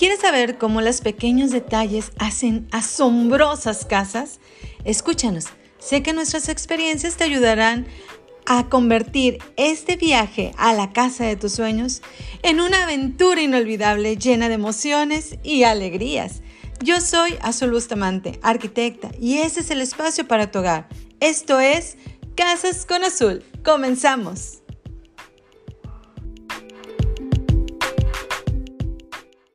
¿Quieres saber cómo los pequeños detalles hacen asombrosas casas? Escúchanos. Sé que nuestras experiencias te ayudarán a convertir este viaje a la casa de tus sueños en una aventura inolvidable llena de emociones y alegrías. Yo soy Azul Bustamante, arquitecta, y ese es el espacio para tu hogar. Esto es Casas con Azul. Comenzamos.